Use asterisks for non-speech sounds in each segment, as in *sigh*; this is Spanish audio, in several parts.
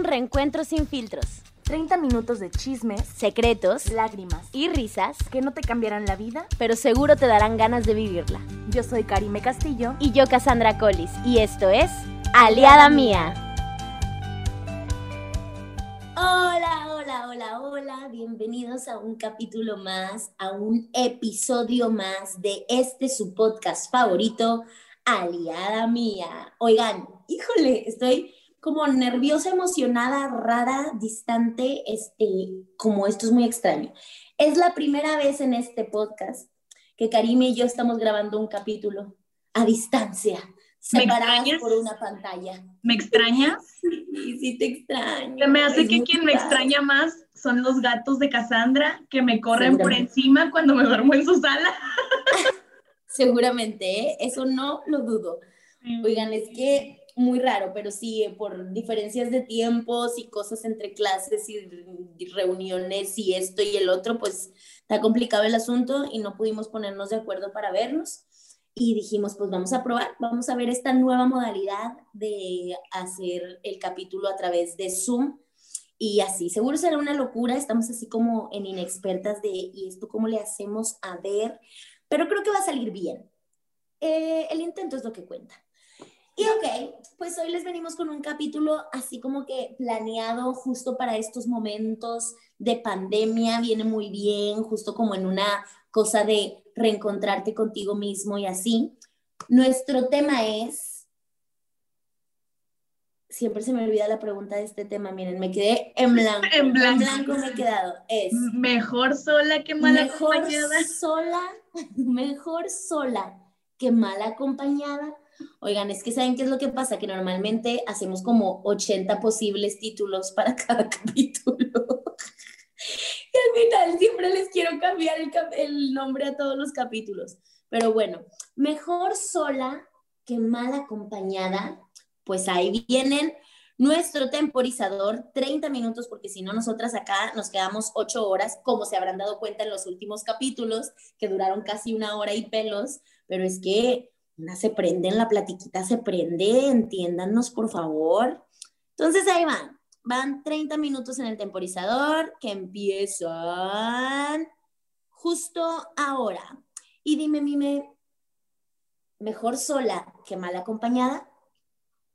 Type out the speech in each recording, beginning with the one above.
Un reencuentro sin filtros, 30 minutos de chismes, secretos lágrimas, y risas, que no te cambiarán la vida. pero seguro te darán ganas de vivirla. Yo soy Karime Castillo. Y yo, Cassandra Collis, y esto es Aliada Mía. Hola, hola, hola, hola. Bienvenidos a un capítulo más, a un episodio más de este su podcast favorito, Aliada Mía. Oigan, híjole, estoy como nerviosa, emocionada, rara, distante, este, como esto es muy extraño. Es la primera vez en este podcast que Karime y yo estamos grabando un capítulo a distancia, ¿Me separadas por una pantalla. ¿Me extrañas? Sí, sí te extraño. Se me hace es que quien me raro. extraña más son los gatos de Cassandra que me corren por encima cuando me duermo en su sala. *laughs* Seguramente, ¿eh? eso no lo dudo. Oigan, es que muy raro, pero sí, eh, por diferencias de tiempos y cosas entre clases y, reuniones y esto y el otro, pues está complicado el asunto y no pudimos ponernos de acuerdo para vernos. Y dijimos, pues vamos a probar, vamos a ver esta nueva modalidad de hacer el capítulo a través de Zoom. Y así, seguro será una locura, estamos así como en inexpertas de, ¿y esto cómo le hacemos a ver? Pero creo que va a salir bien. Eh, el intento es lo que cuenta. Y ok, pues hoy les venimos con un capítulo así como que planeado justo para estos momentos de pandemia, viene muy bien, justo como en una cosa de reencontrarte contigo mismo y así. Nuestro tema es, siempre se me olvida la pregunta de este tema, miren, me quedé en blanco. En blanco. me he quedado. Es, Mejor sola que mal mejor acompañada. sola, *laughs* mejor sola que mal acompañada. Oigan, es que ¿saben qué es lo que pasa? Que normalmente hacemos como 80 posibles títulos para *laughs* cada capítulo. Y al final siempre les quiero cambiar el, nombre a todos los capítulos. Pero bueno, mejor sola que mal acompañada. Pues ahí vienen nuestro temporizador, 30 minutos, porque si no, nosotras acá nos quedamos 8 horas, como se habrán dado cuenta en los últimos capítulos, que duraron casi una hora y pelos, pero es que se prende en la platiquita, se prende, entiéndanos por favor. Entonces ahí van, van 30 minutos en el temporizador que empiezan justo ahora. Y dime, Mime, mejor sola que mal acompañada.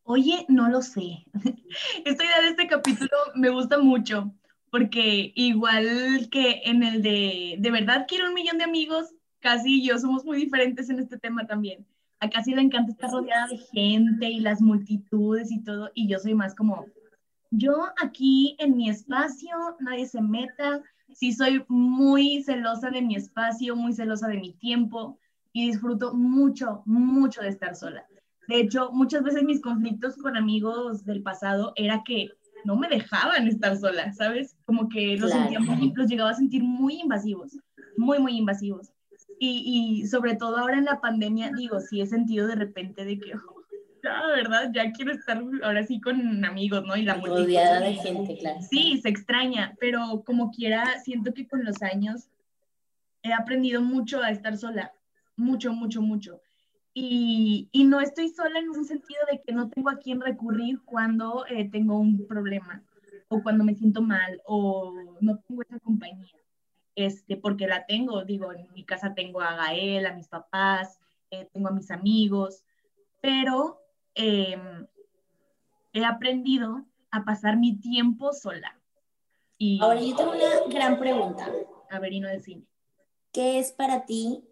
Oye, no lo sé. *laughs* Esta idea de este capítulo me gusta mucho porque igual que en el de de verdad quiero un millón de amigos, casi yo somos muy diferentes en este tema también. A casi le encanta estar rodeada de gente y las multitudes y todo, y yo soy más como, yo aquí en mi espacio, nadie se meta, sí soy muy celosa de mi espacio, muy celosa de mi tiempo y disfruto mucho, mucho de estar sola. De hecho, muchas veces mis conflictos con amigos del pasado era que no me dejaban estar sola, ¿sabes? Como que los, Claro. sentía muy- los llegaba a sentir muy invasivos, muy, muy invasivos. Y, y sobre todo ahora en la pandemia, digo, sí he sentido de repente de que, oh, *laughs* ya, ¿verdad? Ya quiero estar ahora sí con amigos, ¿no? Y la multitud. Rodeada de gente, claro. Sí, se extraña, pero como quiera, siento que con los años he aprendido mucho a estar sola, mucho, mucho, mucho. Y, y no estoy sola en un sentido de que no tengo a quién recurrir cuando eh, tengo un problema o cuando me siento mal o no tengo esa compañía, este, porque la tengo, digo, en mi casa tengo a Gael, a mis papás, eh, tengo a mis amigos, pero em, he aprendido a pasar mi tiempo sola. Y Ahora yo tengo una gran pregunta. a ver, y no del cine. ¿Qué es para ti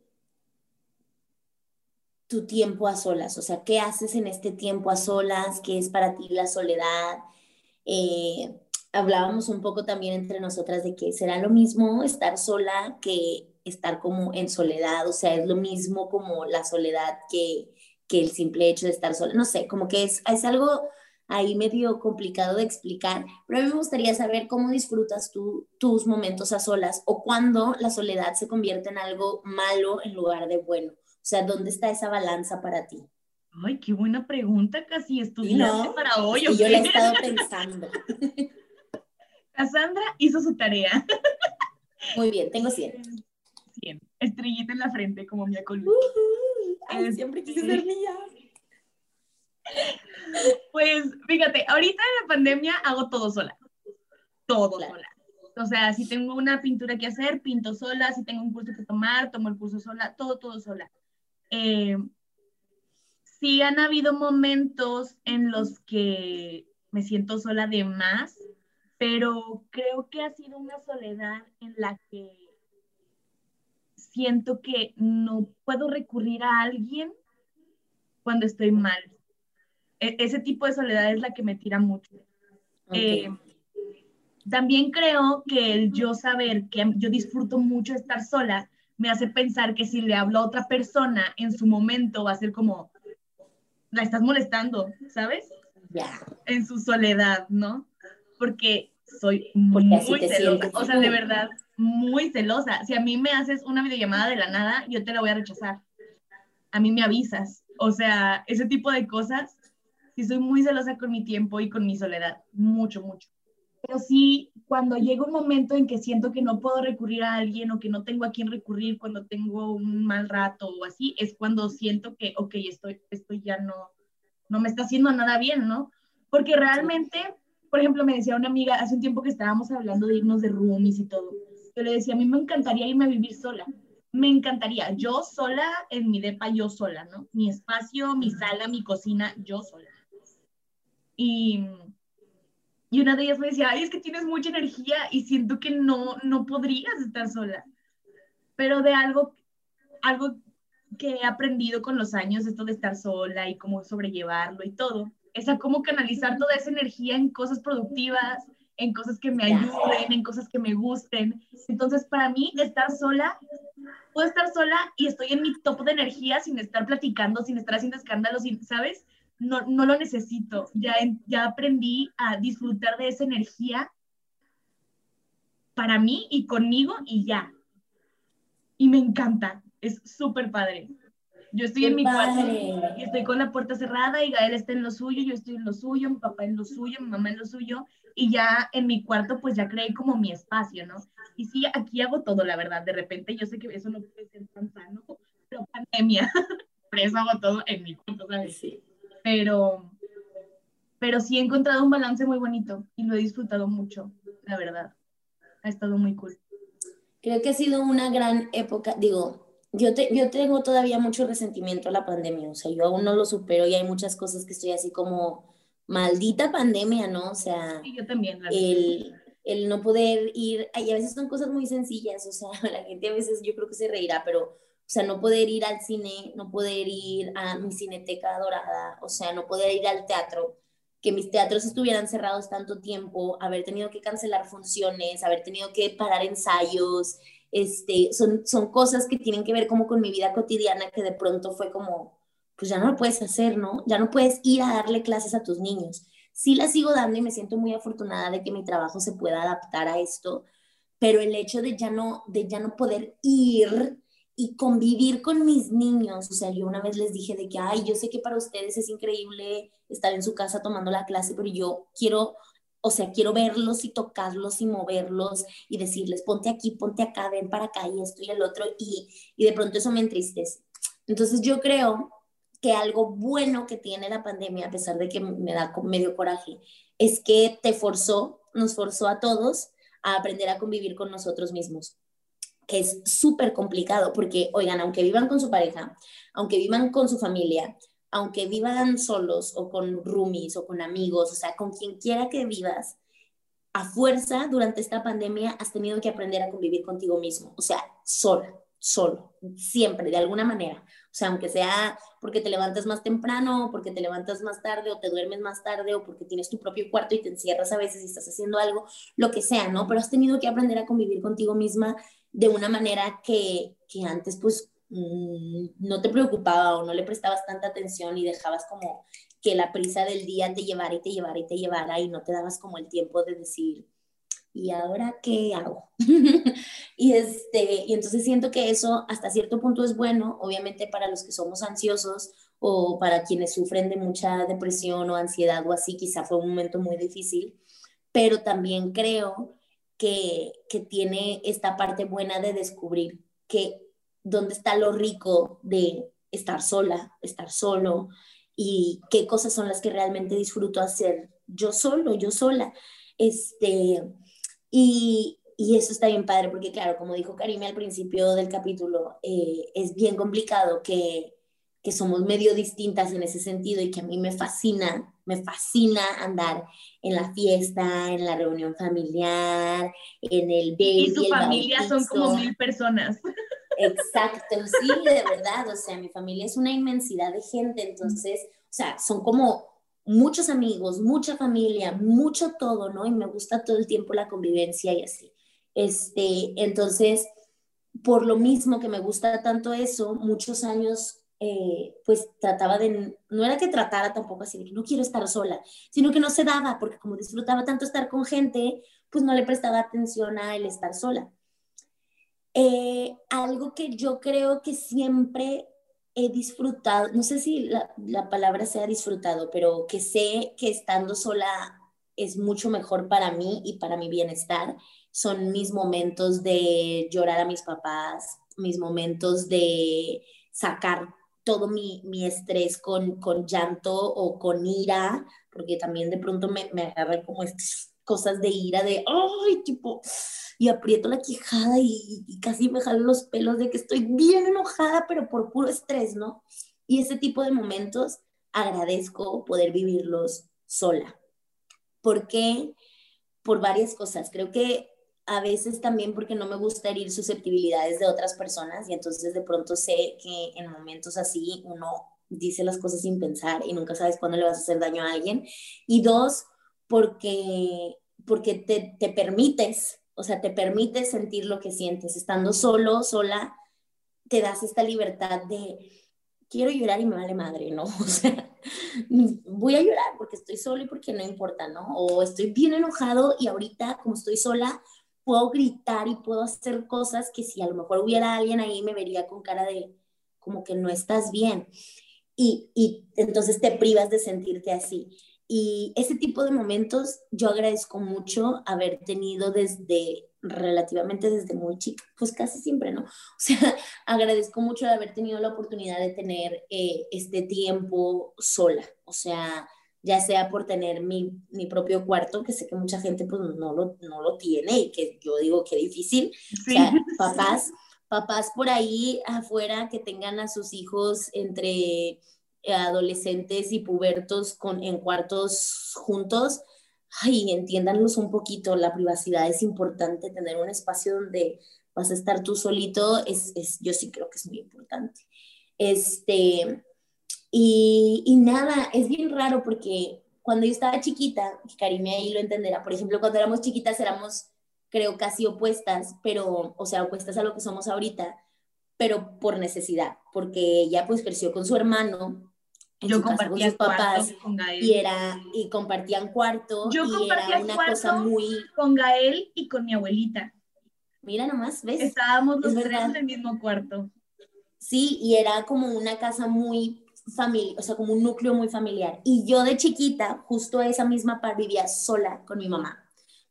tu tiempo a solas? O sea, ¿qué haces en este tiempo a solas? ¿Qué es para ti la soledad? Eh, hablábamos un poco también entre nosotras de que será lo mismo estar sola que estar como en soledad, o sea, es lo mismo como la soledad que, que el simple hecho de estar sola. No sé, como que es, es algo ahí medio complicado de explicar, pero a mí me gustaría saber cómo disfrutas tú tus momentos a solas o cuando la soledad se convierte en algo malo en lugar de bueno. O sea, ¿dónde está esa balanza para ti? Ay, qué buena pregunta, casi Sí, estudiante ¿no? para hoy. Y ¿o yo la he estado pensando. *laughs* Cassandra hizo su tarea. *laughs* Muy bien, tengo 100. 100. Estrellita en la frente, como mi columna. Ay, Este- siempre quise ser mía. Pues fíjate, ahorita en la pandemia hago todo sola. Todo sola. O sea, si tengo una pintura que hacer, pinto sola. Si tengo un curso que tomar, tomo el curso sola. Todo, todo sola. Eh, sí han habido momentos en los que me siento sola de más, pero creo que ha sido una soledad en la que siento que no puedo recurrir a alguien cuando estoy mal. E, ese tipo de soledad es la que me tira mucho. Eh, también creo que el yo saber que yo disfruto mucho estar sola me hace pensar que si le hablo a otra persona en su momento va a ser como, la estás molestando, ¿sabes? Ya. En su soledad, ¿no? Porque soy muy celosa, o sea, de verdad, muy celosa. Si a mí me haces una videollamada de la nada, yo te la voy a rechazar. A mí me avisas. O sea, ese tipo de cosas, sí soy muy celosa con mi tiempo y con mi soledad, mucho, mucho. Pero sí, cuando llega un momento en que siento que no puedo recurrir a alguien o que no tengo a quién recurrir cuando tengo un mal rato o así, es cuando siento que, ok, estoy, estoy ya no, no me está haciendo nada bien, ¿no? Porque realmente, por ejemplo, me decía una amiga hace un tiempo que estábamos hablando de irnos de roomies y todo. Yo le decía, a mí me encantaría irme a vivir sola. Me encantaría, yo sola en mi depa, yo sola, ¿no? Mi espacio, mi sala, mi cocina, yo sola. Y y una de ellas me decía, ay, es que tienes mucha energía y siento que no, no podrías estar sola. Pero de algo, algo que he aprendido con los años, esto de estar sola y cómo sobrellevarlo y todo, es a cómo canalizar toda esa energía en cosas productivas, en cosas que me ayuden, en cosas que me gusten. Entonces, para mí, estar sola, puedo estar sola y estoy en mi topo de energía sin estar platicando, sin estar haciendo escándalos, ¿sabes? no, no lo necesito. Ya, ya aprendí a disfrutar de esa energía para mí y conmigo y ya. Y me encanta, es súper padre. Yo estoy en mi cuarto y estoy con la puerta cerrada y Gael está en lo suyo, yo estoy en lo suyo, mi papá en lo suyo, mi mamá en lo suyo y ya en mi cuarto pues ya creé como mi espacio, ¿no? Y sí, aquí hago todo, la verdad. De repente yo sé que eso no puede ser tan sano, pero pandemia. *laughs* Por eso hago todo en mi cuarto, ¿sabes? Sí pero, pero sí he encontrado un balance muy bonito y lo he disfrutado mucho, la verdad. Ha estado muy cool. Creo que ha sido una gran época, digo, yo, te, yo tengo todavía mucho resentimiento a la pandemia, o sea, yo aún no lo supero y hay muchas cosas que estoy así como, maldita pandemia, ¿no? O sea, sí, yo también, el, el no poder ir, y a veces son cosas muy sencillas, o sea, *laughs* la gente a veces yo creo que se reirá, pero o sea, no poder ir al cine, no poder ir a mi cineteca dorada, o sea, no poder ir al teatro, que mis teatros estuvieran cerrados tanto tiempo, haber tenido que cancelar funciones, haber tenido que parar ensayos, este, son, son cosas que tienen que ver como con mi vida cotidiana que de pronto fue como, pues ya no lo puedes hacer, ¿no? Ya no puedes ir a darle clases a tus niños. Sí las sigo dando y me siento muy afortunada de que mi trabajo se pueda adaptar a esto, pero el hecho de ya no, de ya no poder ir y convivir con mis niños. O sea, yo una vez les dije de que, ay, yo sé que para ustedes es increíble estar en su casa tomando la clase, pero yo quiero, o sea, quiero verlos y tocarlos y moverlos y decirles, ponte aquí, ponte acá, ven para acá y esto y el otro. Y, y de pronto eso me entristece. Entonces yo creo que algo bueno que tiene la pandemia, a pesar de que me da medio coraje, es que te forzó, nos forzó a todos a aprender a convivir con nosotros mismos que es súper complicado porque, oigan, aunque vivan con su pareja, aunque vivan con su familia, aunque vivan solos o con roomies o con amigos, o sea, con quien quiera que vivas, a fuerza durante esta pandemia has tenido que aprender a convivir contigo mismo, o sea, sola, solo, siempre, de alguna manera. O sea, aunque sea porque te levantas más temprano, porque te levantas más tarde, o te duermes más tarde, o porque tienes tu propio cuarto y te encierras a veces y estás haciendo algo, lo que sea, ¿no? Pero has tenido que aprender a convivir contigo misma de una manera que, que antes pues mm, no te preocupaba o no le prestabas tanta atención y dejabas como que la prisa del día te llevara y te llevara y te llevara y no te dabas como el tiempo de decir, ¿y ahora qué hago? *laughs* y, este, y entonces siento que eso hasta cierto punto es bueno, obviamente para los que somos ansiosos o para quienes sufren de mucha depresión o ansiedad o así, quizá fue un momento muy difícil, pero también creo que, tiene esta parte buena de descubrir que dónde está lo rico de estar sola, estar solo y qué cosas son las que realmente disfruto hacer yo solo, yo sola. Este, y, y eso está bien padre, porque claro, como dijo Karime al principio del capítulo, eh, es bien complicado que, que somos medio distintas en ese sentido y que a mí me fascina, me fascina andar en la fiesta, en la reunión familiar, en el baby. Y su familia son como mil personas. Exacto, sí, de verdad, o sea, mi familia es una inmensidad de gente, entonces, o sea, son como muchos amigos, mucha familia, mucho todo, ¿no? Y me gusta todo el tiempo la convivencia y así. Este, entonces, por lo mismo que me gusta tanto eso, muchos años eh, pues trataba de, no era que tratara tampoco así de que no quiero estar sola, sino que no se daba, porque como disfrutaba tanto estar con gente, pues no le prestaba atención a el estar sola. Eh, algo que yo creo que siempre he disfrutado, no sé si la, la palabra sea disfrutado, pero que sé que estando sola es mucho mejor para mí y para mi bienestar, son mis momentos de llorar a mis papás, mis momentos de sacar todo mi, mi estrés con, con, llanto o con ira, porque también de pronto me, me agarran como estas cosas de ira, de, ay, tipo, y aprieto la quijada y, casi me jalo los pelos de que estoy bien enojada, pero por puro estrés, ¿no? Y ese tipo de momentos agradezco poder vivirlos sola. ¿Por qué? Por varias cosas. Creo que a veces también porque no me gusta herir susceptibilidades de otras personas y entonces de pronto sé que en momentos así uno dice las cosas sin pensar y nunca sabes cuándo le vas a hacer daño a alguien. Y dos, porque, porque te, te permites, o sea, te permites sentir lo que sientes. Estando solo, sola, te das esta libertad de quiero llorar y me vale madre, ¿no? *laughs* O sea, voy a llorar porque estoy solo y porque no importa, ¿no? O estoy bien enojado y ahorita, como estoy sola, puedo gritar y puedo hacer cosas que si a lo mejor hubiera alguien ahí me vería con cara de como que no estás bien. Y, y entonces te privas de sentirte así. Y ese tipo de momentos yo agradezco mucho haber tenido desde relativamente desde muy chica, pues casi siempre, ¿no? *laughs* O sea, agradezco mucho de haber tenido la oportunidad de tener eh, este tiempo sola, o sea, ya sea por tener mi, mi, propio cuarto, que sé que mucha gente pues no lo, no lo tiene y que yo digo que difícil. Sí. O sea, *laughs* papás, papás por ahí afuera que tengan a sus hijos entre adolescentes y pubertos con, en cuartos juntos, ay, entiéndanlos un poquito, la privacidad es importante, tener un espacio donde vas a estar tú solito, es, es yo sí creo que es muy importante. Este, y, y, nada, es bien raro porque cuando yo estaba chiquita, Karime ahí lo entenderá, por ejemplo, cuando éramos chiquitas éramos, creo, casi opuestas, pero, o sea, opuestas a lo que somos ahorita, pero por necesidad, porque ella pues creció con su hermano, yo compartía con sus papás con Gael. y era y compartían cuarto yo y era una cosa muy con Gael y con mi abuelita mira nomás ves estábamos los tres en el mismo cuarto sí y era como una casa muy familia, o sea, como un núcleo muy familiar. Y yo de chiquita, justo esa misma par, vivía sola con mi mamá.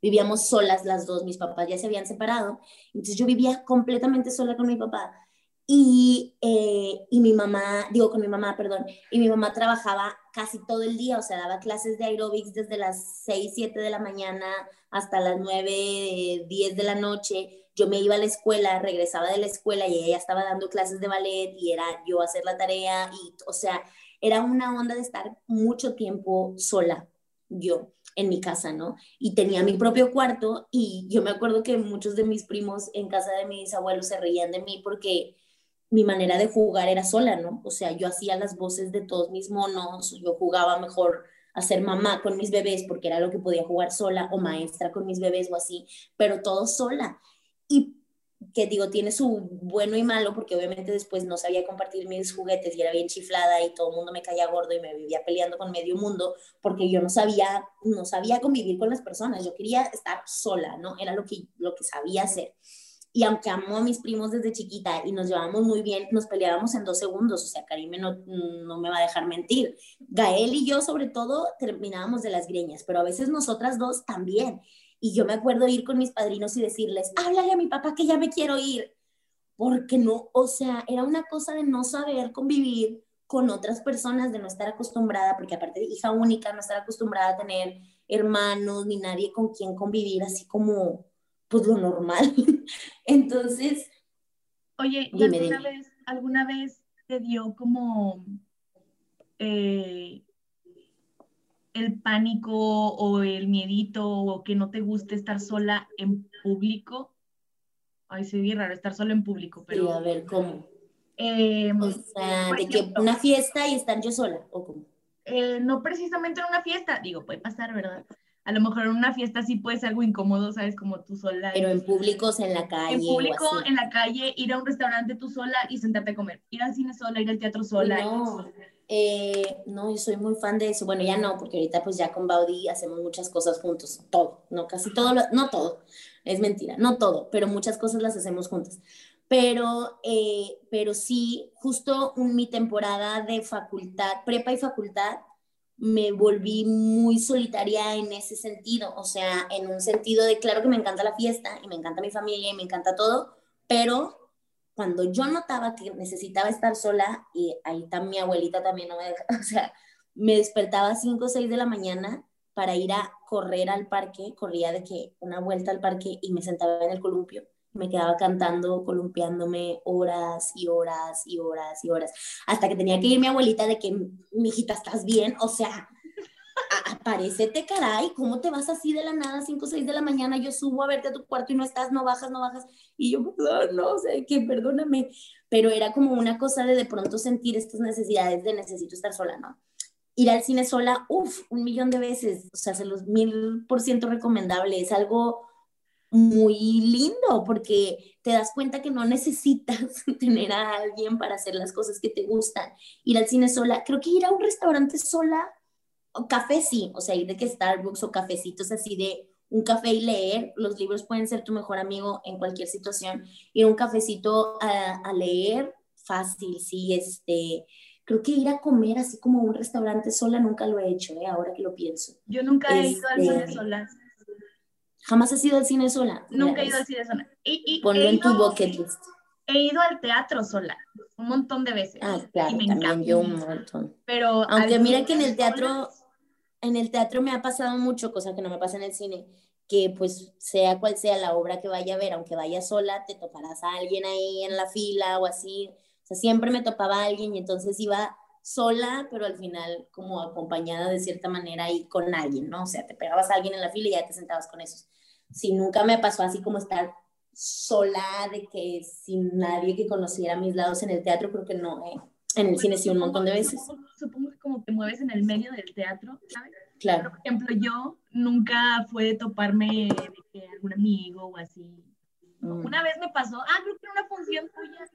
Vivíamos solas las dos, mis papás ya se habían separado. Entonces yo vivía completamente sola con mi papá. Y, eh, y mi mamá, digo con mi mamá, perdón, y mi mamá trabajaba casi todo el día, o sea, daba clases de aerobics desde las 6, 7 de la mañana hasta las 9, 10 de la noche yo me iba a la escuela, regresaba de la escuela y ella estaba dando clases de ballet y era yo hacer la tarea y, o sea, era una onda de estar mucho tiempo sola, yo, en mi casa, ¿no? Y tenía mi propio cuarto y yo me acuerdo que muchos de mis primos en casa de mis abuelos se reían de mí porque mi manera de jugar era sola, ¿no? O sea, yo hacía las voces de todos mis monos, yo jugaba mejor a ser mamá con mis bebés porque era lo que podía jugar sola o maestra con mis bebés o así, pero todo sola y que digo, tiene su bueno y malo, porque obviamente después no sabía compartir mis juguetes y era bien chiflada y todo el mundo me caía gordo y me vivía peleando con medio mundo, porque yo no sabía, no sabía convivir con las personas, yo quería estar sola, ¿no? Era lo que, lo que sabía hacer. Y aunque amo a mis primos desde chiquita y nos llevamos muy bien, nos peleábamos en dos segundos, o sea, Karime no, no me va a dejar mentir. Gael y yo sobre todo terminábamos de las greñas, pero a veces nosotras dos también. Y yo me acuerdo ir con mis padrinos y decirles, háblale a mi papá que ya me quiero ir. Porque no, o sea, era una cosa de no saber convivir con otras personas, de no estar acostumbrada, porque aparte de hija única, no estar acostumbrada a tener hermanos ni nadie con quien convivir así como pues lo normal. *laughs* Entonces, oye, ¿y alguna, Vez, alguna vez te dio como eh, el pánico o el miedito o que no te guste estar sola en público? Ay, se ve raro estar sola en público, pero... a ver, ¿cómo? Em, o sea, de que una fiesta y estar yo sola, ¿o cómo? Eh, no precisamente en una fiesta, digo, puede pasar, ¿verdad? A lo mejor en una fiesta sí puede ser algo incómodo, ¿sabes? Como tú sola. Pero en públicos, en la calle. En público, en la calle, ir a un restaurante tú sola y sentarte a comer. Ir al cine sola, ir al teatro sola. No, eh, no, yo soy muy fan de eso. Bueno, ya no, porque ahorita pues ya con Baudi hacemos muchas cosas juntos. Todo, no casi todo, no todo. Es mentira, no todo, pero muchas cosas las hacemos juntas pero, eh, pero sí, justo en mi temporada de facultad, prepa y facultad, me volví muy solitaria en ese sentido, o sea, en un sentido de, claro que me encanta la fiesta y me encanta mi familia y me encanta todo, pero cuando yo notaba que necesitaba estar sola, y ahí está mi abuelita también no me deja, *laughs* o sea, me despertaba a 5 o 6 de la mañana para ir a correr al parque, corría de que una vuelta al parque y me sentaba en el columpio me quedaba cantando, columpiándome horas y horas y horas y horas, hasta que tenía que ir mi abuelita de que, mijita, ¿estás bien? O sea, aparecete, caray, ¿cómo te vas así de la nada, 5 o 6 de la mañana, yo subo a verte a tu cuarto y no estás, no bajas, no bajas, y yo, no, no, sé, que perdóname, pero era como una cosa de de pronto sentir estas necesidades de necesito estar sola, ¿no? Ir al cine sola, uff, un millón de veces, o sea, se los mil por ciento recomendable, es algo muy lindo porque te das cuenta que no necesitas *laughs* tener a alguien para hacer las cosas que te gustan. Ir al cine sola, creo que ir a un restaurante sola, o café sí, o sea, ir de que Starbucks o cafecitos así de un café y leer, los libros pueden ser tu mejor amigo en cualquier situación. Ir a un cafecito a, leer, fácil, sí, este, creo que ir a comer así como a un restaurante sola nunca lo he hecho, ¿eh? ahora que lo pienso. Yo nunca he ido al cine este, sola. ¿Jamás has ido al cine sola? Nunca he ido al cine sola. Y, Ponlo en tu bucket list. He ido al teatro sola, un montón de veces. Ah, claro, también yo un montón. Pero aunque mira que en el teatro, en el teatro me ha pasado mucho, cosa que no me pasa en el cine, que pues sea cual sea la obra que vaya a ver, aunque vaya sola, te toparás a alguien ahí en la fila o así. O sea, siempre me topaba a alguien y entonces iba sola, pero al final como acompañada de cierta manera y con alguien, ¿no? O sea, te pegabas a alguien en la fila y ya te sentabas con esos. Si nunca me pasó así como estar sola, de que sin nadie que conociera mis lados en el teatro, creo que no, ¿eh? En el cine sí un montón de veces. Supongo, que como te mueves en el medio del teatro, ¿sabes? Claro. por ejemplo, yo nunca fue de toparme de que algún amigo o así. Mm. Una vez me pasó, ah, creo que era una función tuya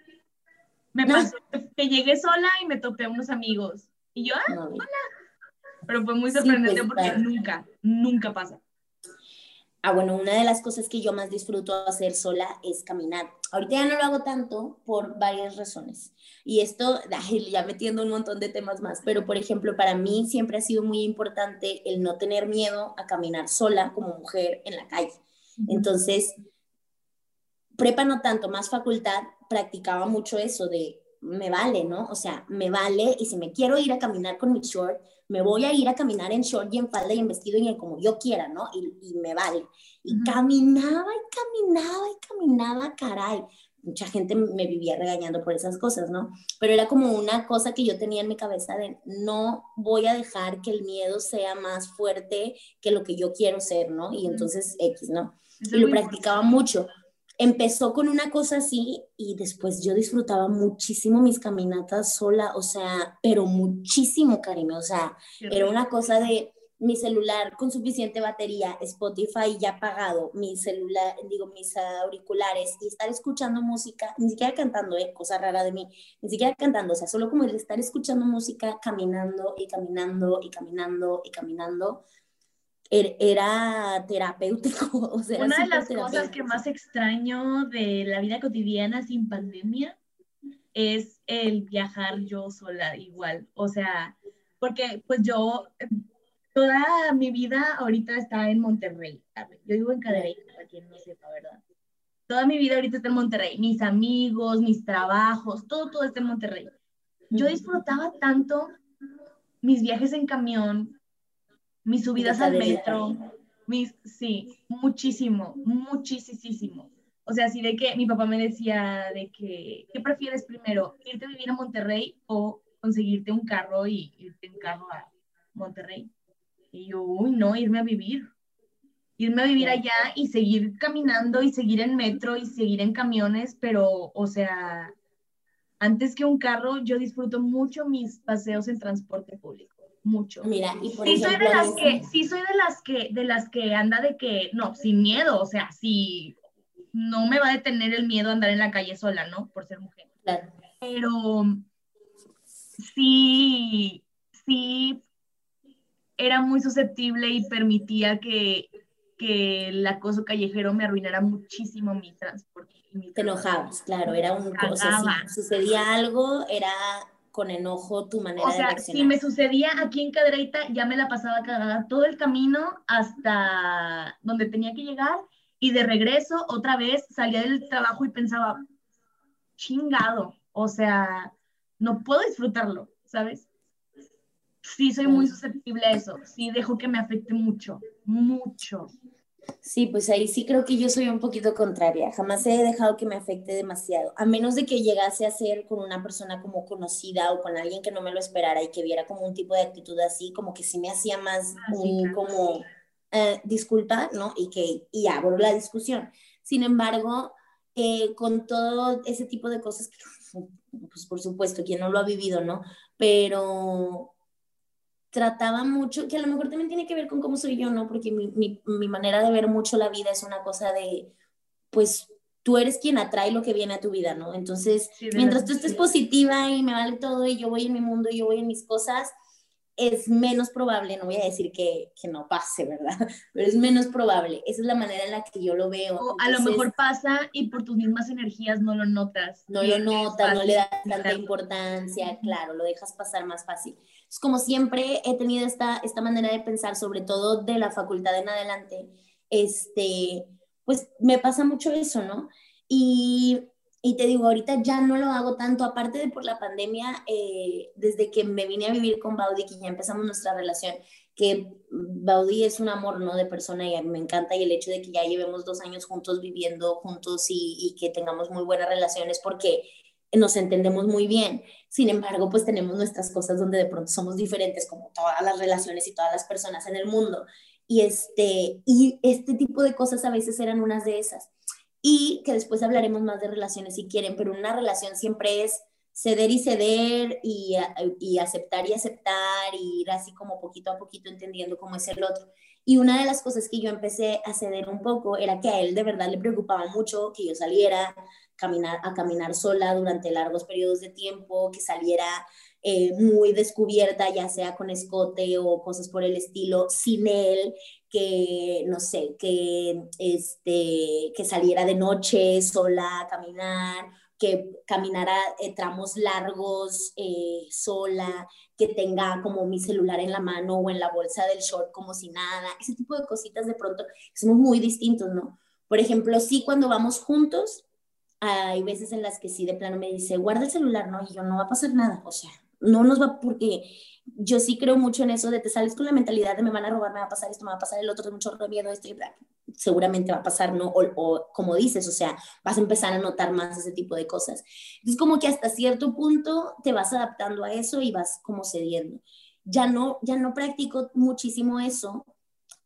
me pasó que llegué sola y me topé a unos amigos. Y yo, ah, hola. Pero fue muy sorprendente pues, porque nunca, nunca pasa. Ah, bueno, una de las cosas que yo más disfruto hacer sola es caminar. Ahorita ya no lo hago tanto por varias razones. Y esto, *laughs* ya metiendo un montón de temas más, pero por ejemplo, para mí siempre ha sido muy importante el no tener miedo a caminar sola como mujer en la calle. Entonces, prepa no tanto, más facultad, practicaba mucho eso de me vale, ¿no? O sea, me vale y si me quiero ir a caminar con mi short, me voy a ir a caminar en short y en falda y en vestido y en como yo quiera, ¿no? Y, me vale. Y caminaba y caminaba y caminaba, caray. Mucha gente me vivía regañando por esas cosas, ¿no? Pero era como una cosa que yo tenía en mi cabeza de no voy a dejar que el miedo sea más fuerte que lo que yo quiero ser, ¿no? Y entonces X, ¿no? y lo practicaba mucho empezó con una cosa así y después yo disfrutaba muchísimo mis caminatas sola, o sea, pero muchísimo, cariño, o sea, era una cosa de mi celular con suficiente batería, Spotify ya apagado, mi celular, digo, mis auriculares y estar escuchando música, ni siquiera cantando, eh, cosa rara de mí, ni siquiera cantando, o sea, solo como el estar escuchando música, caminando y caminando y caminando y caminando, era terapéutico. *laughs* O sea, Una de las cosas que más extraño de la vida cotidiana sin pandemia es el viajar yo sola igual. O sea, porque pues yo toda mi vida ahorita está en Monterrey. Yo vivo en Cadereyta, para quien no sepa, ¿verdad? Toda mi vida ahorita está en Monterrey. Mis amigos, mis trabajos, todo, todo está en Monterrey. yo disfrutaba tanto mis viajes en camión, mis subidas al metro, mis, sí, muchísimo, muchísimo. O sea, así de que mi papá me decía de que, ¿qué prefieres primero? ¿Irte a vivir a Monterrey o conseguirte un carro y irte en carro a Monterrey? Y yo, uy, no, irme a vivir. Irme a vivir allá y seguir caminando y seguir en metro y seguir en camiones, pero, o sea, antes que un carro, yo disfruto mucho mis paseos en transporte público. Mucho. Mira, y por sí soy de las que, sí soy de las que, de las que anda de que, no, sin miedo, o sea, si no me va a detener el miedo a andar en la calle sola, ¿no? Por ser mujer. Claro. Pero sí, sí era muy susceptible y permitía que, que el acoso callejero me arruinara muchísimo mi transporte. Te enojabas, claro, era un cosa, si sucedía algo, era con enojo tu manera o sea, de Si me sucedía aquí en Cadreita, ya me la pasaba cagada todo el camino hasta donde tenía que llegar y de regreso otra vez salía del trabajo y pensaba, chingado, o sea, no puedo disfrutarlo, ¿sabes? Sí, soy muy susceptible a eso, sí dejo que me afecte mucho, mucho. Sí, pues ahí sí creo que yo soy un poquito contraria. Jamás he dejado que me afecte demasiado, a menos de que llegase a ser con una persona como conocida o con alguien que no me lo esperara y que viera como un tipo de actitud así, como que sí me hacía más ah, como eh, disculpa, ¿no? Y que y abro la discusión. Sin embargo, eh, con todo ese tipo de cosas, *laughs* pues por supuesto, quien no lo ha vivido, ¿no? Pero trataba mucho, que a lo mejor también tiene que ver con cómo soy yo, ¿no? Porque mi, mi, mi manera de ver mucho la vida es una cosa de, pues tú eres quien atrae lo que viene a tu vida, ¿no? Entonces, mientras tú estés positiva y me vale todo y yo voy en mi mundo y yo voy en mis cosas, es menos probable, no voy a decir que, que, no pase, ¿verdad? *laughs* Pero es menos probable. Esa es la manera en la que yo lo veo. O a lo mejor pasa y por tus mismas energías no lo notas. No lo notas, no le das tanta importancia, claro, lo dejas pasar más fácil. Es como siempre he tenido esta, esta manera de pensar, sobre todo de la facultad en adelante, este, pues me pasa mucho eso, ¿no? Y y te digo, ahorita ya no lo hago tanto, aparte de por la pandemia, eh, desde que me vine a vivir con Baudi, que ya empezamos nuestra relación, que Baudi es un amor, ¿no? De persona y me encanta y el hecho de que ya llevemos dos años juntos viviendo juntos y, y que tengamos muy buenas relaciones porque nos entendemos muy bien. Sin embargo, pues tenemos nuestras cosas donde de pronto somos diferentes, como todas las relaciones y todas las personas en el mundo. Y este, y este tipo de cosas a veces eran unas de esas y que después hablaremos más de relaciones si quieren, pero una relación siempre es ceder y ceder y, aceptar y aceptar y ir así como poquito a poquito entendiendo cómo es el otro. Y una de las cosas que yo empecé a ceder un poco era que a él de verdad le preocupaba mucho que yo saliera caminar, a caminar sola durante largos periodos de tiempo, que saliera eh, muy descubierta, ya sea con escote o cosas por el estilo, sin él, que, no sé, que, este, que saliera de noche sola a caminar, que caminara eh, tramos largos eh, sola, que tenga como mi celular en la mano o en la bolsa del short como si nada, ese tipo de cositas de pronto somos muy distintos, ¿no? Por ejemplo, sí cuando vamos juntos, hay veces en las que sí de plano me dice, guarda el celular, ¿no? Y yo no va a pasar nada, o sea, no nos va, porque yo sí creo mucho en eso de te sales con la mentalidad de me van a robar, me va a pasar esto, me va a pasar el otro, tengo mucho miedo, esto y seguramente va a pasar, ¿no? O, como dices, o sea, vas a empezar a notar más ese tipo de cosas. Es como que hasta cierto punto te vas adaptando a eso y vas como cediendo. Ya no, ya no practico muchísimo eso,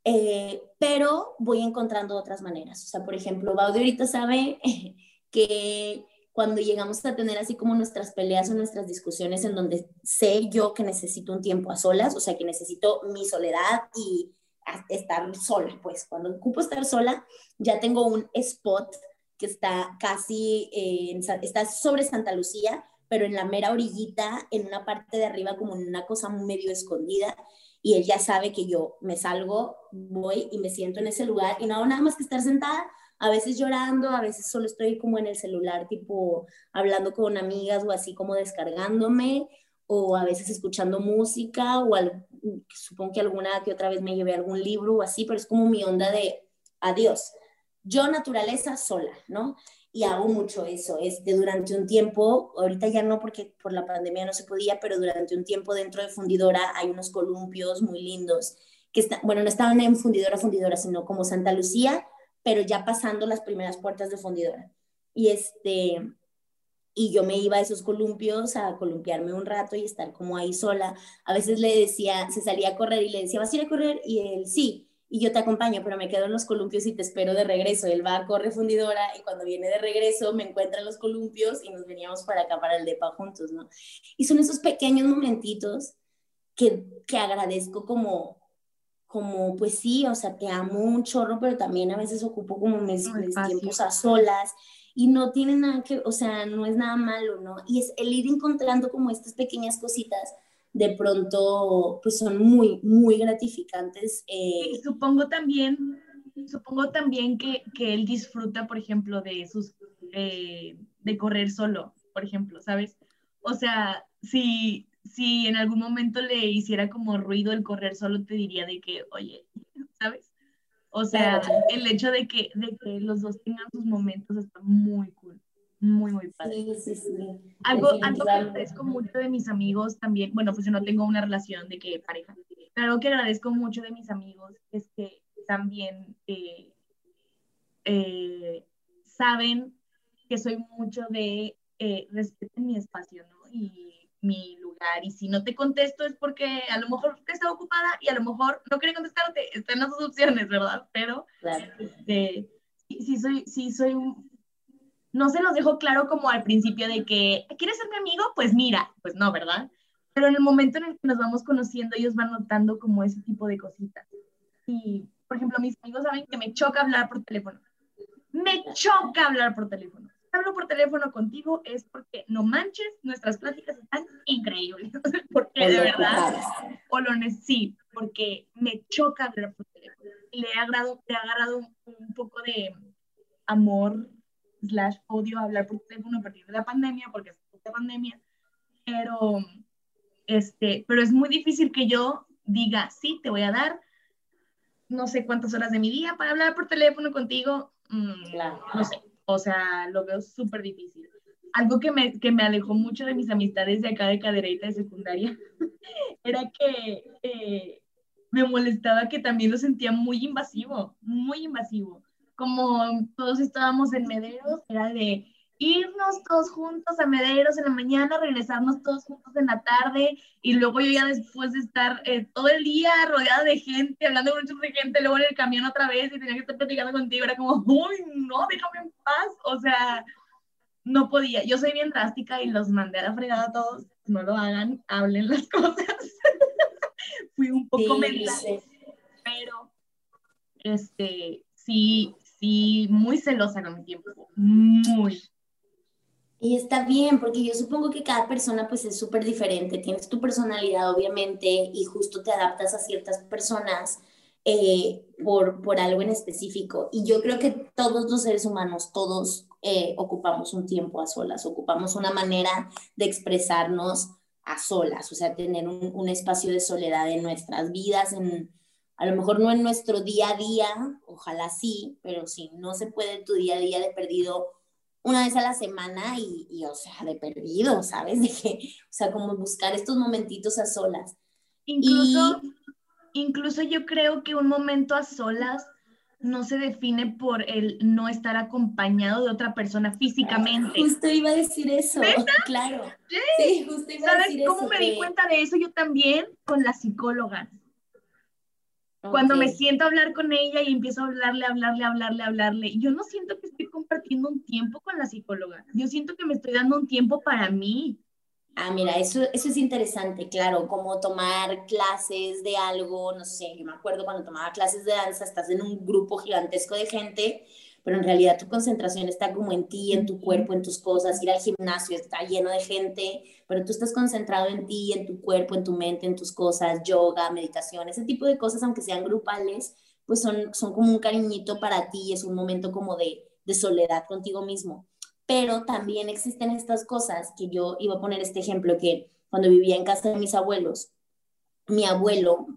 eh, pero voy encontrando otras maneras. O sea, por ejemplo, Baudi ahorita sabe *laughs* que cuando llegamos a tener así como nuestras peleas o nuestras discusiones en donde sé yo que necesito un tiempo a solas, o sea, que necesito mi soledad y estar sola, pues cuando ocupo estar sola, ya tengo un spot que está casi, está sobre Santa Lucía, pero en la mera orillita, en una parte de arriba, como en una cosa medio escondida, y él ya sabe que yo me salgo, voy y me siento en ese lugar y no hago nada más que estar sentada a veces llorando, a veces solo estoy como en el celular, tipo hablando con amigas o así como descargándome, o a veces escuchando música, o supongo que alguna que otra vez me llevé algún libro o así, pero es como mi onda de adiós. Yo naturaleza sola, ¿no? y hago mucho eso. Este, durante un tiempo, ahorita ya no porque por la pandemia no se podía, pero durante un tiempo dentro de Fundidora hay unos columpios muy lindos que están, bueno, no estaban en Fundidora, Fundidora, sino como Santa Lucía, pero ya pasando las primeras puertas de Fundidora. Y este, y yo me iba a esos columpios a columpiarme un rato y estar como ahí sola. A veces le decía, se salía a correr y le decía, ¿vas a ir a correr? Y él, sí y yo te acompaño, pero me quedo en los columpios y te espero de regreso. Él va a corre fundidora y cuando viene de regreso me encuentra en los columpios y nos veníamos para acá, para el DEPA juntos, ¿no? Y son esos pequeños momentitos que, que agradezco como, como, pues sí, o sea, te amo un chorro, pero también a veces ocupo como mis, mis tiempos a solas y no tiene nada que, o sea, no es nada malo, ¿no? Y es el ir encontrando como estas pequeñas cositas de pronto pues son muy, muy gratificantes. Eh. supongo también, supongo también que, que, él disfruta, por ejemplo, de sus, eh, de correr solo, por ejemplo, ¿sabes? O sea, si, si en algún momento le hiciera como ruido el correr solo, te diría de que, oye, ¿sabes? O sea, el hecho de que, de que los dos tengan sus momentos está muy cool muy, muy padre. Sí, sí, sí. Algo, algo que agradezco mucho de mis amigos también, bueno, pues yo no tengo una relación de que pareja, pero algo que agradezco mucho de mis amigos es que también eh, eh, saben que soy mucho de eh, respeten mi espacio, ¿no? Y mi lugar. Y si no te contesto es porque a lo mejor está ocupada y a lo mejor no quiere contestarte. Están las dos opciones, ¿verdad? Pero este, sí, soy, sí soy un, no se nos dejó claro como al principio de que, ¿quieres ser mi amigo? Pues mira, pues no, ¿verdad? Pero en el momento en el que nos vamos conociendo, ellos van notando como ese tipo de cositas. Y, por ejemplo, mis amigos saben que me choca hablar por teléfono. Me choca hablar por teléfono. Hablo por teléfono contigo es porque no manches, nuestras pláticas están increíbles. *laughs* porque de verdad, o lo sí, porque me choca hablar por teléfono. Le he agarrado, le he agarrado un poco de amor slash odio hablar por teléfono a partir de la pandemia, porque es la pandemia, pero, este, pero es muy difícil que yo diga, sí, te voy a dar no sé cuántas horas de mi día para hablar por teléfono contigo, mm, no sé, o sea, lo veo súper difícil. Algo que me, que me alejó mucho de mis amistades de acá de cadereita de secundaria *laughs* era que eh, me molestaba que también lo sentía muy invasivo, muy invasivo como todos estábamos en Mederos, era de irnos todos juntos a Mederos en la mañana, regresarnos todos juntos en la tarde y luego yo ya después de estar eh, todo el día rodeada de gente, hablando con mucha gente, luego en el camión otra vez y tenía que estar platicando contigo, era como, uy, no, déjame en paz, o sea, no podía. Yo soy bien drástica y los mandé a la fregada a todos, no lo hagan, hablen las *laughs* cosas. Fui un poco sí, pero este, sí, sí, muy celosa con mi tiempo, muy. Y está bien, porque yo supongo que cada persona pues es súper diferente, tienes tu personalidad obviamente y justo te adaptas a ciertas personas eh, por, por algo en específico. Y yo creo que todos los seres humanos, todos eh, ocupamos un tiempo a solas, ocupamos una manera de expresarnos a solas, o sea, tener un, espacio de soledad en nuestras vidas, en, a lo mejor no en nuestro día a día, ojalá sí, pero sí, no se puede tu día a día de perdido una vez a la semana y, o sea, de perdido, ¿sabes? *laughs* De que, o sea, como buscar estos momentitos a solas. Incluso, incluso yo creo que un momento a solas no se define por el no estar acompañado de otra persona físicamente. Justo iba a decir eso, *laughs* claro. Sí, justo iba a decir cómo me di cuenta de eso yo también? Con la psicóloga. Cuando me siento a hablar con ella y empiezo a hablarle, hablarle, hablarle, hablarle, yo no siento que estoy compartiendo un tiempo con la psicóloga, yo siento que me estoy dando un tiempo para mí. Ah, mira, eso, eso es interesante, claro, como tomar clases de algo, no sé, yo me acuerdo cuando tomaba clases de danza, estás en un grupo gigantesco de gente pero en realidad tu concentración está como en ti, en tu cuerpo, en tus cosas, ir al gimnasio está lleno de gente, pero tú estás concentrado en ti, en tu cuerpo, en tu mente, en tus cosas, yoga, meditación, ese tipo de cosas, aunque sean grupales, pues son, son como un cariñito para ti, es un momento como de, de soledad contigo mismo. Pero también existen estas cosas que yo iba a poner este ejemplo que cuando vivía en casa de mis abuelos, mi abuelo,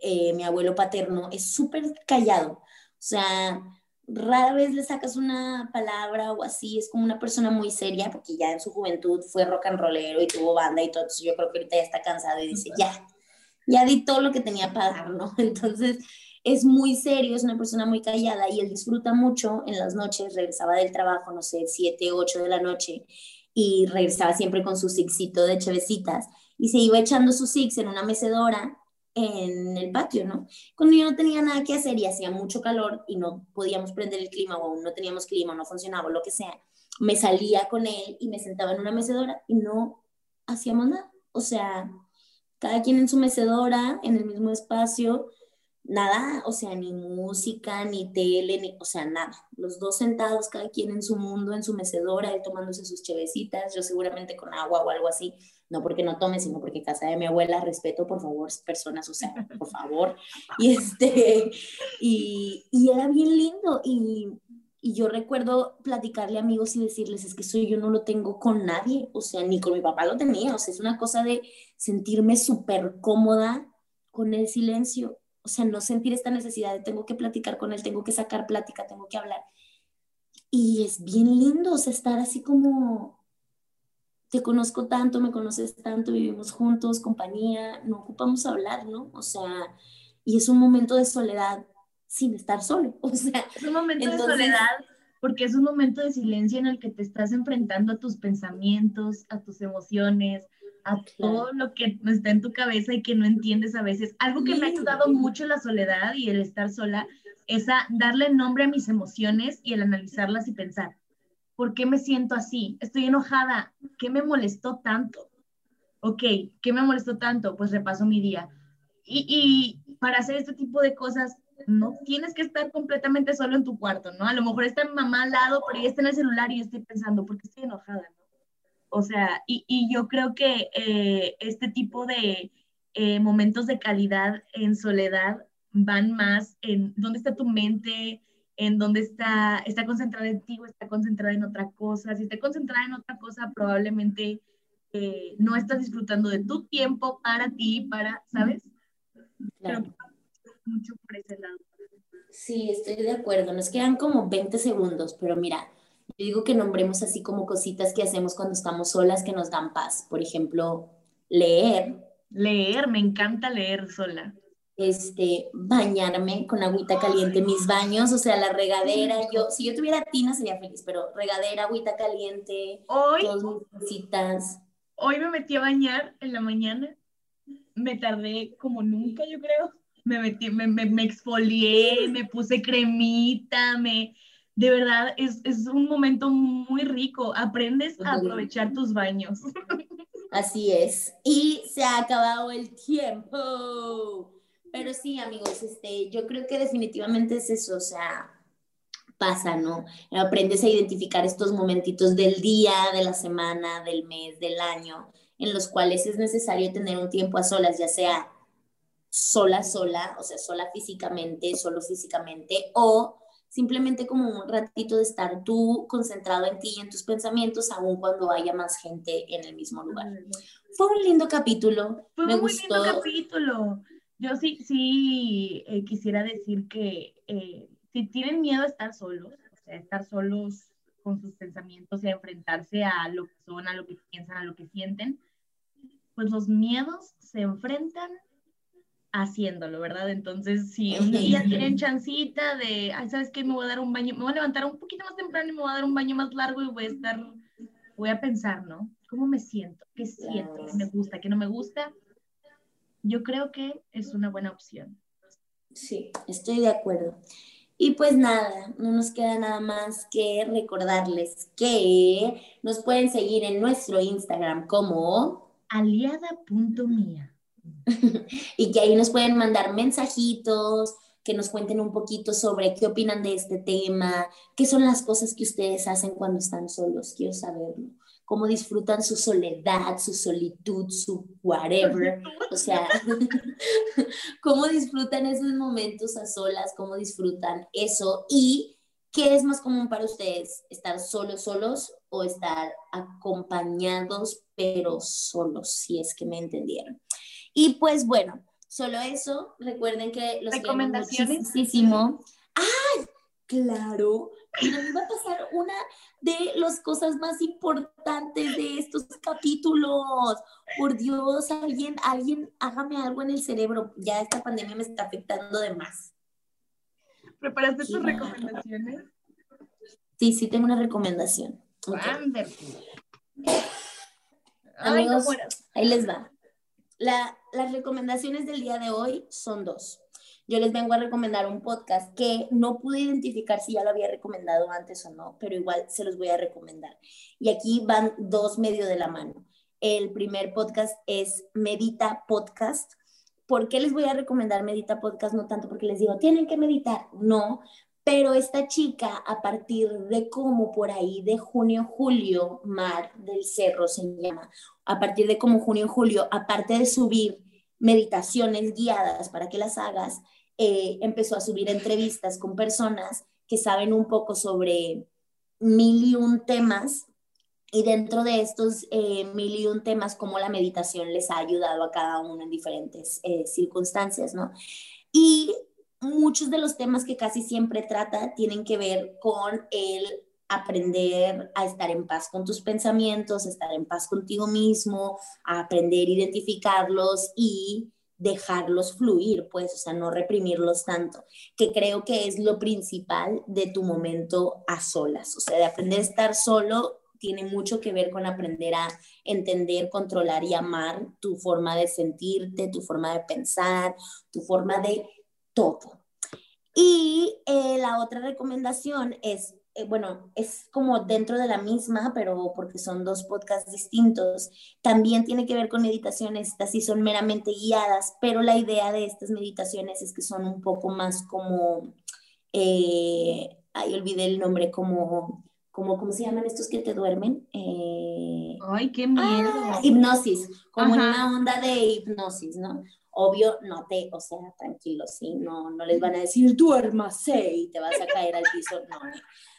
eh, mi abuelo paterno es súper callado. O sea, rara vez le sacas una palabra o así, es como una persona muy seria, porque ya en su juventud fue rock and rollero y tuvo banda y todo, yo creo que ahorita ya está cansado y dice, ya, ya di todo lo que tenía para dar, ¿no? *laughs* Entonces es muy serio, es una persona muy callada y él disfruta mucho en las noches, regresaba del trabajo, no sé, 7, 8 de la noche y regresaba siempre con su sixito de chevecitas y se iba echando sus six en una mecedora en el patio, ¿no? Cuando yo no tenía nada que hacer y hacía mucho calor y no podíamos prender el clima o aún no teníamos clima, no funcionaba o lo que sea, me salía con él y me sentaba en una mecedora y no hacíamos nada. O sea, cada quien en su mecedora, en el mismo espacio, nada, o sea, ni música, ni tele, ni, o sea, nada. Los dos sentados, cada quien en su mundo, en su mecedora, él tomándose sus chevecitas, yo seguramente con agua o algo así, no porque no tome, sino porque casa de mi abuela, respeto, por favor, personas, o sea, *laughs* por favor. Y este, y, y era bien lindo, y, y yo recuerdo platicarle a amigos y decirles, es que eso yo no lo tengo con nadie, o sea, ni con mi papá lo tenía, o sea, es una cosa de sentirme súper cómoda con el silencio o sea, no sentir esta necesidad de tengo que platicar con él, tengo que sacar plática, tengo que hablar. Y es bien lindo, o sea, estar así como, te conozco tanto, me conoces tanto, vivimos juntos, compañía, no ocupamos hablar, ¿no? O sea, y es un momento de soledad sin estar solo, *laughs* o sea. Es un momento de soledad porque es un momento de silencio en el que te estás enfrentando a tus pensamientos, a tus emociones, a todo lo que está en tu cabeza y que no entiendes a veces. Algo que me ha ayudado mucho la soledad y el estar sola es a darle nombre a mis emociones y el analizarlas y pensar, ¿por qué me siento así? Estoy enojada, ¿qué me molestó tanto? Ok, ¿qué me molestó tanto? Pues repaso mi día. Y, y para hacer este tipo de cosas, no tienes que estar completamente solo en tu cuarto, ¿no? A lo mejor está mi mamá al lado, pero ella está en el celular y yo estoy pensando, ¿por qué estoy enojada? ¿no? O sea, y, yo creo que eh, este tipo de eh, momentos de calidad en soledad van más en dónde está tu mente, en dónde está, está concentrada en ti o está concentrada en otra cosa. Si está concentrada en otra cosa, probablemente eh, no estás disfrutando de tu tiempo para ti, para, ¿sabes? Claro. mucho por ese lado. Sí, estoy de acuerdo. Nos quedan como 20 segundos, pero mira, yo digo que nombremos así como cositas que hacemos cuando estamos solas que nos dan paz. Por ejemplo, leer. Leer, me encanta leer sola. Este, bañarme con agüita caliente, mis baños, o sea, la regadera. Yo, si yo tuviera tina sería feliz, pero regadera, agüita caliente, hoy, todas mis cositas. Hoy me metí a bañar en la mañana. Me tardé como nunca, yo creo. Me metí, me, me, me exfolié, me puse cremita, me, de verdad es, es un momento muy rico. Aprendes a aprovechar tus baños. Así es. Y se ha acabado el tiempo. Pero sí, amigos, este, yo creo que definitivamente es eso, o sea, pasa, ¿no? Aprendes a identificar estos momentitos del día, de la semana, del mes, del año, en los cuales es necesario tener un tiempo a solas, ya sea sola, sola, o sea, sola físicamente, solo físicamente, o simplemente como un ratito de estar tú concentrado en ti y en tus pensamientos, aun cuando haya más gente en el mismo lugar. Fue un lindo capítulo. Fue me un muy gustó. lindo capítulo. Yo sí, sí eh, quisiera decir que eh, si tienen miedo a estar solos, o sea, estar solos con sus pensamientos y a enfrentarse a lo que son, a lo que piensan, a lo que sienten, pues los miedos se enfrentan haciéndolo, ¿verdad? Entonces, si un día *laughs* tienen chancita de, ay, ¿sabes qué? Me voy a dar un baño, me voy a levantar un poquito más temprano y me voy a dar un baño más largo y voy a estar, voy a pensar, ¿no? ¿Cómo me siento? ¿Qué siento? ¿Qué me gusta? ¿Qué no me gusta? Yo creo que es una buena opción. Sí, estoy de acuerdo. Y pues nada, no nos queda nada más que recordarles que nos pueden seguir en nuestro Instagram como *laughs* aliada.mía y que ahí nos pueden mandar mensajitos, que nos cuenten un poquito sobre qué opinan de este tema, qué son las cosas que ustedes hacen cuando están solos, quiero saberlo, cómo disfrutan su soledad, su solitud, su whatever, o sea, *laughs* cómo disfrutan esos momentos a solas, cómo disfrutan eso y qué es más común para ustedes, estar solos, solos o estar acompañados pero solos, si es que me entendieron. Y pues bueno, solo eso. Recuerden que los recomendaciones. Muchísimo. ¡Ay! Claro, pero me va a pasar una de las cosas más importantes de estos capítulos. Por Dios, alguien, alguien, hágame algo en el cerebro. Ya esta pandemia me está afectando de más. ¿Preparaste tus recomendaciones? Sí, sí, tengo una recomendación. Amigos, ahí les va. las recomendaciones del día de hoy son dos yo les vengo a recomendar un podcast que no pude identificar si ya lo había recomendado antes o no, pero igual se los voy a recomendar. Y aquí van dos medio de la mano. El primer podcast es Medita Podcast. ¿Por qué les voy a recomendar Medita Podcast? No tanto porque les digo, tienen que meditar, no, pero esta chica, a partir de como por ahí de junio, julio, Mar del Cerro se llama, a partir de como junio, julio, aparte de subir meditaciones guiadas para que las hagas, eh, empezó a subir entrevistas con personas que saben un poco sobre mil y un temas y dentro de estos eh, mil y un temas, cómo la meditación les ha ayudado a cada uno en diferentes eh, circunstancias, ¿no? Y muchos de los temas que casi siempre trata tienen que ver con el aprender a estar en paz con tus pensamientos, estar en paz contigo mismo, a aprender a identificarlos y dejarlos fluir, pues, o sea, no reprimirlos tanto, que creo que es lo principal de tu momento a solas, o sea, de aprender a estar solo tiene mucho que ver con aprender a entender, controlar y amar tu forma de sentirte, tu forma de pensar, tu forma de todo. Y eh, la otra recomendación es eh, bueno, es como dentro de la misma, pero porque son dos podcasts distintos. También tiene que ver con meditaciones, estas sí son meramente guiadas, pero la idea de estas meditaciones es que son un poco más como, eh, ay, olvidé el nombre, como, como, ¿cómo se llaman estos que te duermen? Eh, ay, qué miedo. Ah, hipnosis, como una onda de hipnosis, ¿no? Obvio, no te, o sea, tranquilo, sí, no, no les van a decir duérmase y te vas a caer al piso, no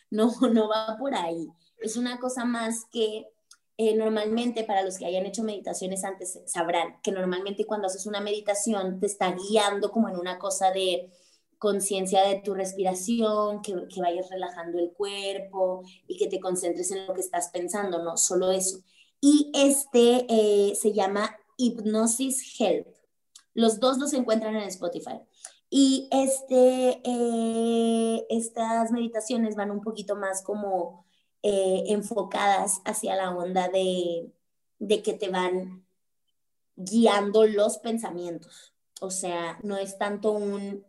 no, *laughs* no va por ahí. Es una cosa más que eh, normalmente para los que hayan hecho meditaciones antes sabrán que normalmente cuando haces una meditación te está guiando como en una cosa de conciencia de tu respiración, que, vayas relajando el cuerpo y que te concentres en lo que estás pensando, no solo eso. Y este eh, se llama Hypnosis Help. Los dos los encuentran en Spotify. Y este, eh, estas meditaciones van un poquito más como eh, enfocadas hacia la onda de, de que te van guiando los pensamientos. O sea, no es tanto un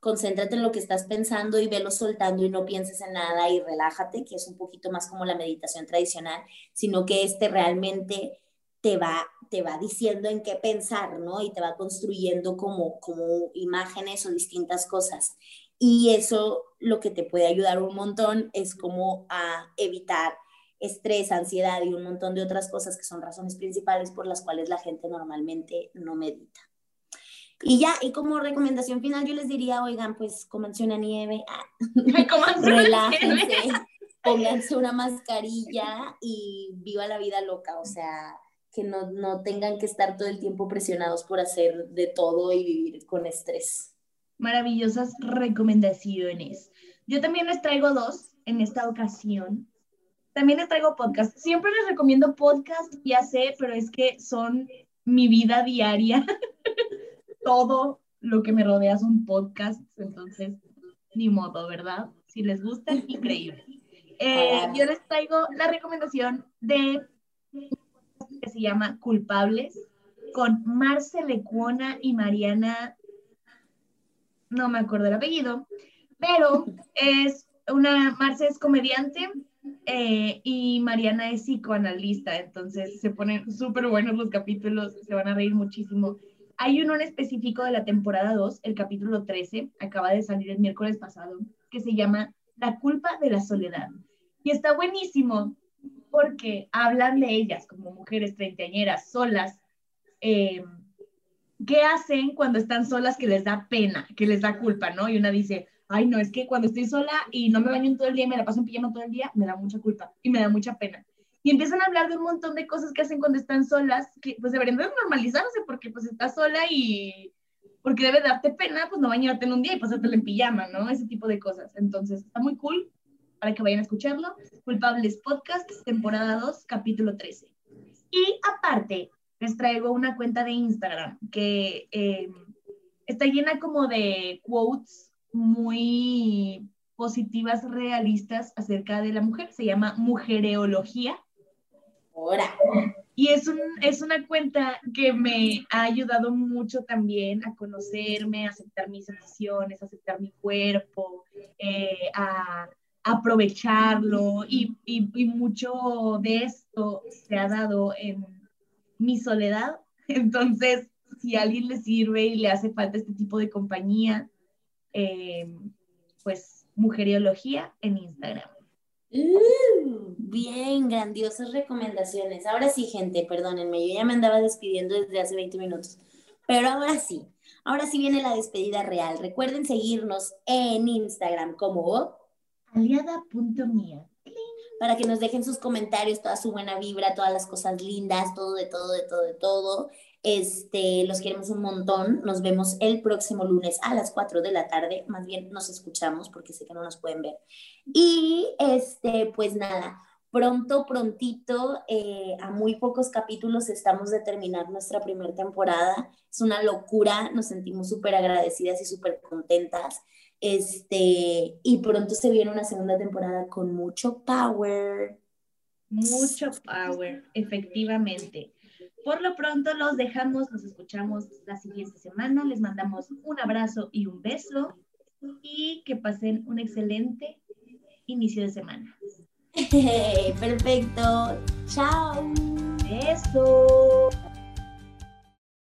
concéntrate en lo que estás pensando y velo soltando y no pienses en nada y relájate, que es un poquito más como la meditación tradicional, sino que este realmente te va, te va diciendo en qué pensar, ¿no? Y te va construyendo como, como imágenes o distintas cosas. Y eso lo que te puede ayudar un montón es como a evitar estrés, ansiedad y un montón de otras cosas que son razones principales por las cuales la gente normalmente no medita. Y ya, y como recomendación final, yo les diría, oigan, pues cómanse una nieve, ah, *laughs* relájense, pónganse una mascarilla y viva la vida loca, o sea, que no, no tengan que estar todo el tiempo presionados por hacer de todo y vivir con estrés. Maravillosas recomendaciones. Yo también les traigo dos en esta ocasión. También les traigo podcast. Siempre les recomiendo podcast, ya sé, pero es que son mi vida diaria. *laughs* Todo lo que me rodea son podcasts, entonces ni modo, ¿verdad? Si les gusta, increíble. Eh, yo les traigo la recomendación de que se llama Culpables, con Marce Lecuona y Mariana, no me acuerdo el apellido, pero es una, Marce es comediante eh, y Mariana es psicoanalista, entonces se ponen súper buenos los capítulos, se van a reír muchísimo. Hay uno en específico de la temporada 2, el capítulo 13, acaba de salir el miércoles pasado, que se llama La culpa de la soledad. Y está buenísimo porque hablan de ellas como mujeres treintañeras solas. Eh, ¿Qué hacen cuando están solas que les da pena, que les da culpa, no? Y una dice, ay, no, es que cuando estoy sola y no me baño todo el día y me la paso en pijama todo el día, me da mucha culpa y me da mucha pena. Y empiezan a hablar de un montón de cosas que hacen cuando están solas, que pues deberían normalizarse porque pues está sola y porque debe darte pena, pues no bañarte en un día y pasártelo en pijama, ¿no? Ese tipo de cosas. Entonces, está muy cool para que vayan a escucharlo. Culpables Podcast, temporada 2, capítulo 13. Y aparte, les traigo una cuenta de Instagram que eh, está llena como de quotes muy positivas, realistas acerca de la mujer. Se llama Mujereología. Ahora. Y es, un, es una cuenta que me ha ayudado mucho también a conocerme, a aceptar mis emociones, a aceptar mi cuerpo, eh, a aprovecharlo y, y, y, mucho de esto se ha dado en mi soledad. *laughs* Entonces, si a alguien le sirve y le hace falta este tipo de compañía, eh, pues mujeriología en Instagram. Uh, bien, grandiosas recomendaciones. Ahora sí, gente, perdónenme, yo ya me andaba despidiendo desde hace 20 minutos, pero ahora sí, ahora sí viene la despedida real. Recuerden seguirnos en Instagram como aliada.mía para que nos dejen sus comentarios, toda su buena vibra, todas las cosas lindas, todo de todo, de todo, de todo. Este, los queremos un montón. Nos vemos el próximo lunes a las 4 de la tarde. Más bien nos escuchamos porque sé que no nos pueden ver. Y este, pues nada, pronto, prontito, eh, a muy pocos capítulos estamos de terminar nuestra primera temporada. Es una locura, nos sentimos súper agradecidas y súper contentas. Este, y pronto se viene una segunda temporada con mucho power. Mucho power, efectivamente. Por lo pronto los dejamos, nos escuchamos la siguiente semana. Les mandamos un abrazo y un beso y que pasen un excelente inicio de semana. *laughs* Perfecto. Chao. Beso.